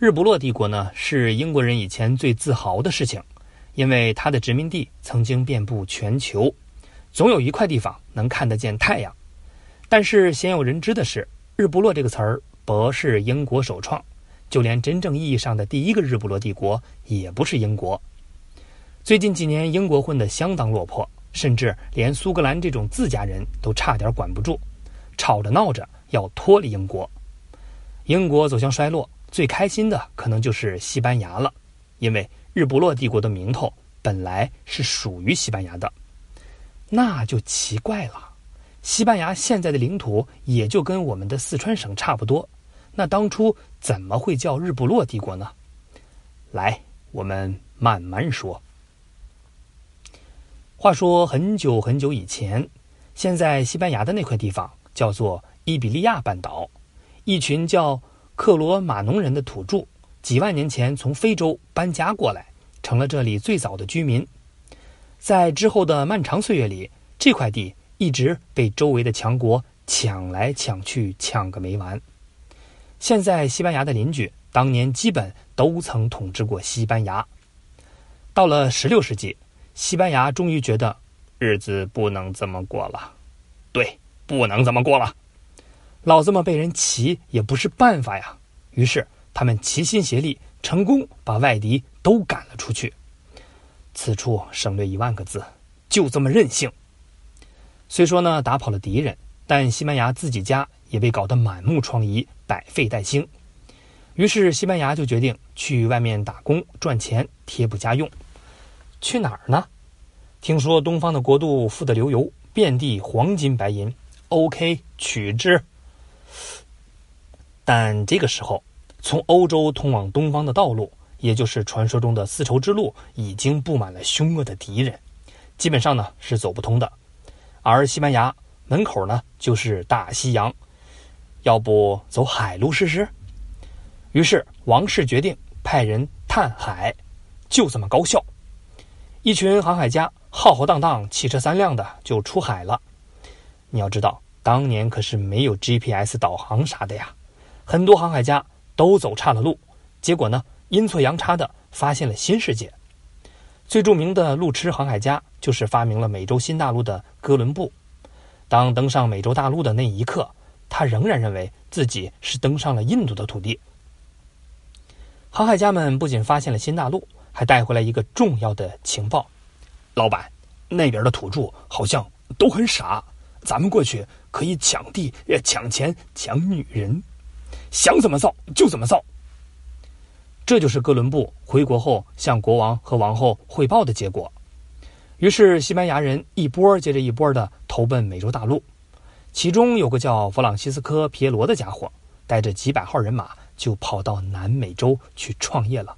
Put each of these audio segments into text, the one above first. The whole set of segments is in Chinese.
日不落帝国呢，是英国人以前最自豪的事情，因为它的殖民地曾经遍布全球，总有一块地方能看得见太阳。但是鲜有人知的是，日不落这个词儿不是英国首创，就连真正意义上的第一个日不落帝国也不是英国。最近几年，英国混得相当落魄，甚至连苏格兰这种自家人都差点管不住，吵着闹着要脱离英国。英国走向衰落。最开心的可能就是西班牙了，因为日不落帝国的名头本来是属于西班牙的。那就奇怪了，西班牙现在的领土也就跟我们的四川省差不多，那当初怎么会叫日不落帝国呢？来，我们慢慢说。话说很久很久以前，现在西班牙的那块地方叫做伊比利亚半岛，一群叫。克罗马农人的土著，几万年前从非洲搬家过来，成了这里最早的居民。在之后的漫长岁月里，这块地一直被周围的强国抢来抢去，抢个没完。现在西班牙的邻居当年基本都曾统治过西班牙。到了16世纪，西班牙终于觉得日子不能这么过了，对，不能这么过了。老子们被人骑也不是办法呀，于是他们齐心协力，成功把外敌都赶了出去。此处省略一万个字，就这么任性。虽说呢打跑了敌人，但西班牙自己家也被搞得满目疮痍，百废待兴。于是西班牙就决定去外面打工赚钱，贴补家用。去哪儿呢？听说东方的国度富得流油，遍地黄金白银。OK，取之。但这个时候，从欧洲通往东方的道路，也就是传说中的丝绸之路，已经布满了凶恶的敌人，基本上呢是走不通的。而西班牙门口呢就是大西洋，要不走海路试试？于是王室决定派人探海，就这么高效。一群航海家浩浩荡荡、汽车三辆的就出海了。你要知道，当年可是没有 GPS 导航啥的呀。很多航海家都走岔了路，结果呢，阴错阳差的发现了新世界。最著名的路痴航海家就是发明了美洲新大陆的哥伦布。当登上美洲大陆的那一刻，他仍然认为自己是登上了印度的土地。航海家们不仅发现了新大陆，还带回来一个重要的情报：老板，那边的土著好像都很傻，咱们过去可以抢地、抢钱、抢女人。想怎么造就怎么造。这就是哥伦布回国后向国王和王后汇报的结果。于是西班牙人一波接着一波的投奔美洲大陆，其中有个叫弗朗西斯科·皮耶罗的家伙，带着几百号人马就跑到南美洲去创业了，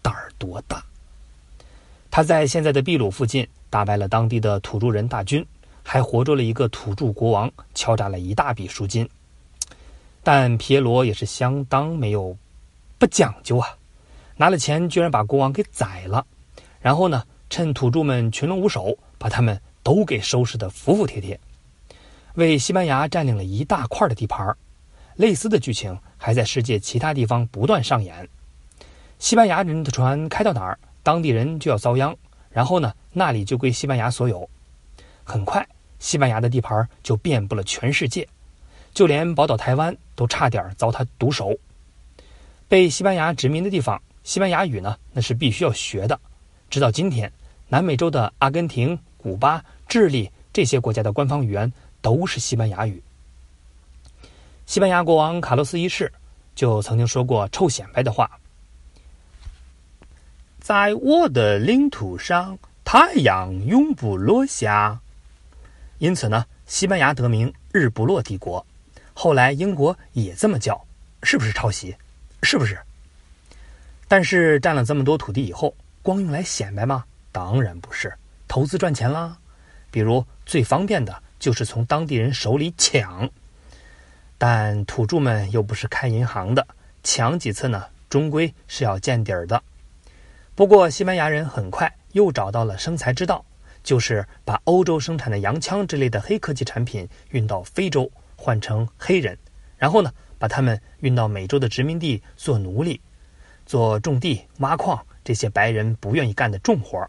胆儿多大！他在现在的秘鲁附近打败了当地的土著人大军，还活捉了一个土著国王，敲诈了一大笔赎金。但皮耶罗也是相当没有不讲究啊，拿了钱居然把国王给宰了，然后呢，趁土著们群龙无首，把他们都给收拾得服服帖帖，为西班牙占领了一大块的地盘。类似的剧情还在世界其他地方不断上演。西班牙人的船开到哪儿，当地人就要遭殃，然后呢，那里就归西班牙所有。很快，西班牙的地盘就遍布了全世界。就连宝岛台湾都差点遭他毒手。被西班牙殖民的地方，西班牙语呢，那是必须要学的。直到今天，南美洲的阿根廷、古巴、智利这些国家的官方语言都是西班牙语。西班牙国王卡洛斯一世就曾经说过臭显摆的话：“在我的领土上，太阳永不落下。”因此呢，西班牙得名日不落帝国。后来英国也这么叫，是不是抄袭？是不是？但是占了这么多土地以后，光用来显摆吗？当然不是，投资赚钱啦。比如最方便的就是从当地人手里抢，但土著们又不是开银行的，抢几次呢，终归是要见底儿的。不过西班牙人很快又找到了生财之道，就是把欧洲生产的洋枪之类的黑科技产品运到非洲。换成黑人，然后呢，把他们运到美洲的殖民地做奴隶，做种地、挖矿这些白人不愿意干的重活儿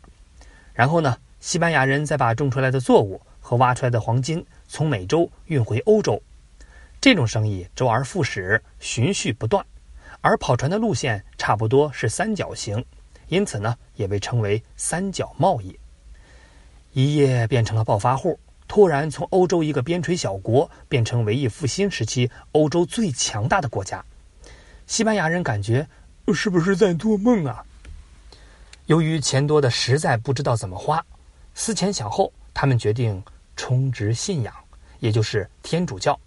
然后呢，西班牙人再把种出来的作物和挖出来的黄金从美洲运回欧洲。这种生意周而复始，循序不断，而跑船的路线差不多是三角形，因此呢，也被称为三角贸易。一夜变成了暴发户，突然从欧洲一个边陲小国变成文艺复兴时期欧洲最强大的国家。西班牙人感觉是不是在做梦啊？由于钱多的实在不知道怎么花，思前想后，他们决定充值信仰，也就是天主教。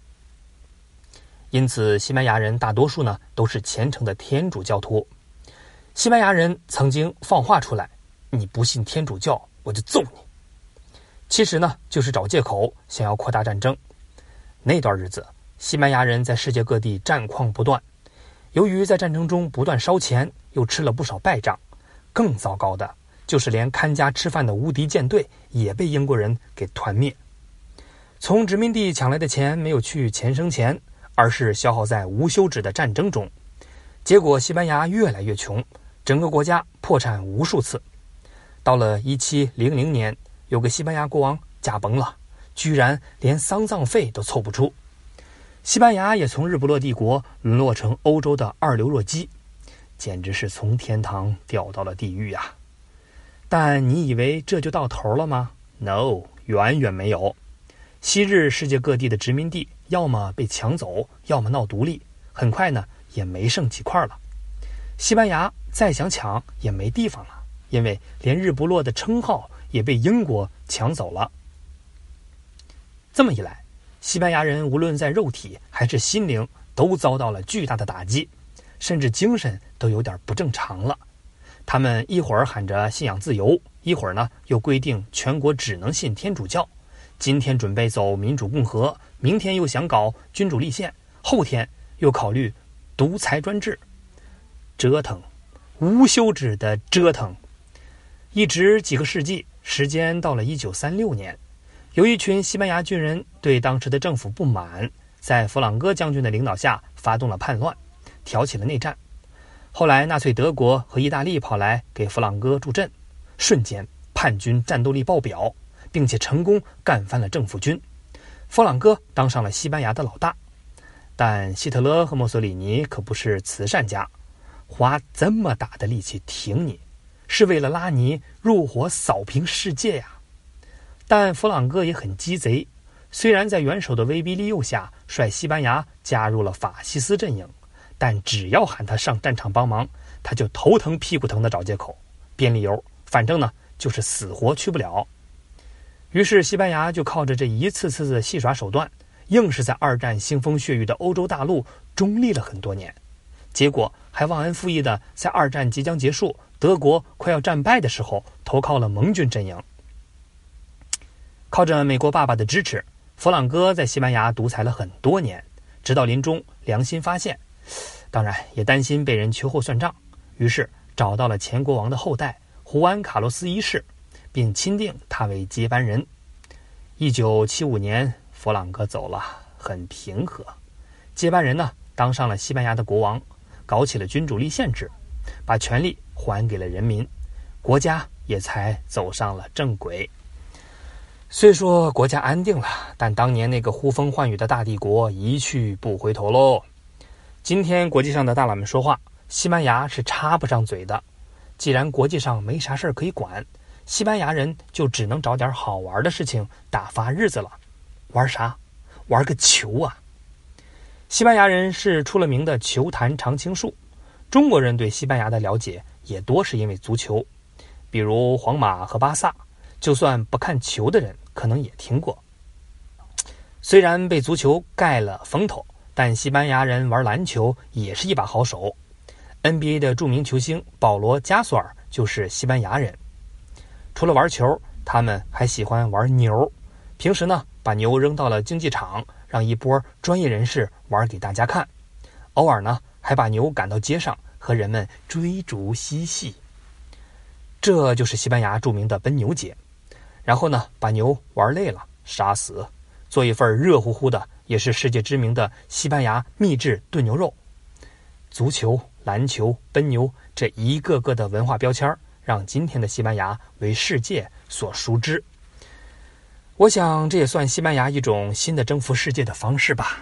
因此，西班牙人大多数呢都是虔诚的天主教徒。西班牙人曾经放话出来：“你不信天主教，我就揍你。”其实呢，就是找借口想要扩大战争。那段日子，西班牙人在世界各地战况不断，由于在战争中不断烧钱，又吃了不少败仗。更糟糕的就是连看家吃饭的无敌舰队也被英国人给团灭。从殖民地抢来的钱没有去钱生钱，而是消耗在无休止的战争中。结果，西班牙越来越穷，整个国家破产无数次。到了一七零零年。有个西班牙国王驾崩了，居然连丧葬费都凑不出，西班牙也从日不落帝国沦落成欧洲的二流弱鸡，简直是从天堂掉到了地狱呀！但你以为这就到头了吗？No，远远没有。昔日世界各地的殖民地，要么被抢走，要么闹独立，很快呢也没剩几块了。西班牙再想抢也没地方了，因为连日不落的称号。也被英国抢走了。这么一来，西班牙人无论在肉体还是心灵都遭到了巨大的打击，甚至精神都有点不正常了。他们一会儿喊着信仰自由，一会儿呢又规定全国只能信天主教。今天准备走民主共和，明天又想搞君主立宪，后天又考虑独裁专制，折腾，无休止的折腾，一直几个世纪。时间到了一九三六年，有一群西班牙军人对当时的政府不满，在弗朗哥将军的领导下发动了叛乱，挑起了内战。后来纳粹德国和意大利跑来给弗朗哥助阵，瞬间叛军战斗力爆表，并且成功干翻了政府军，弗朗哥当上了西班牙的老大。但希特勒和墨索里尼可不是慈善家，花这么大的力气挺你。是为了拉你入伙扫平世界呀！但弗朗哥也很鸡贼，虽然在元首的威逼利诱下率西班牙加入了法西斯阵营，但只要喊他上战场帮忙，他就头疼屁股疼的找借口编理由，反正呢就是死活去不了。于是西班牙就靠着这一次次的戏耍手段，硬是在二战腥风血雨的欧洲大陆中立了很多年，结果还忘恩负义的在二战即将结束。德国快要战败的时候，投靠了盟军阵营。靠着美国爸爸的支持，弗朗哥在西班牙独裁了很多年，直到临终良心发现，当然也担心被人秋后算账，于是找到了前国王的后代胡安·卡洛斯一世，并钦定他为接班人。一九七五年，弗朗哥走了，很平和。接班人呢，当上了西班牙的国王，搞起了君主立宪制，把权力。还给了人民，国家也才走上了正轨。虽说国家安定了，但当年那个呼风唤雨的大帝国一去不回头喽。今天国际上的大佬们说话，西班牙是插不上嘴的。既然国际上没啥事儿可以管，西班牙人就只能找点好玩的事情打发日子了。玩啥？玩个球啊！西班牙人是出了名的球坛常青树。中国人对西班牙的了解。也多是因为足球，比如皇马和巴萨，就算不看球的人，可能也听过。虽然被足球盖了风头，但西班牙人玩篮球也是一把好手。NBA 的著名球星保罗·加索尔就是西班牙人。除了玩球，他们还喜欢玩牛。平时呢，把牛扔到了竞技场，让一波专业人士玩给大家看。偶尔呢，还把牛赶到街上。和人们追逐嬉戏，这就是西班牙著名的奔牛节。然后呢，把牛玩累了，杀死，做一份热乎乎的，也是世界知名的西班牙秘制炖牛肉。足球篮球、奔牛这一个个的文化标签让今天的西班牙为世界所熟知。我想，这也算西班牙一种新的征服世界的方式吧。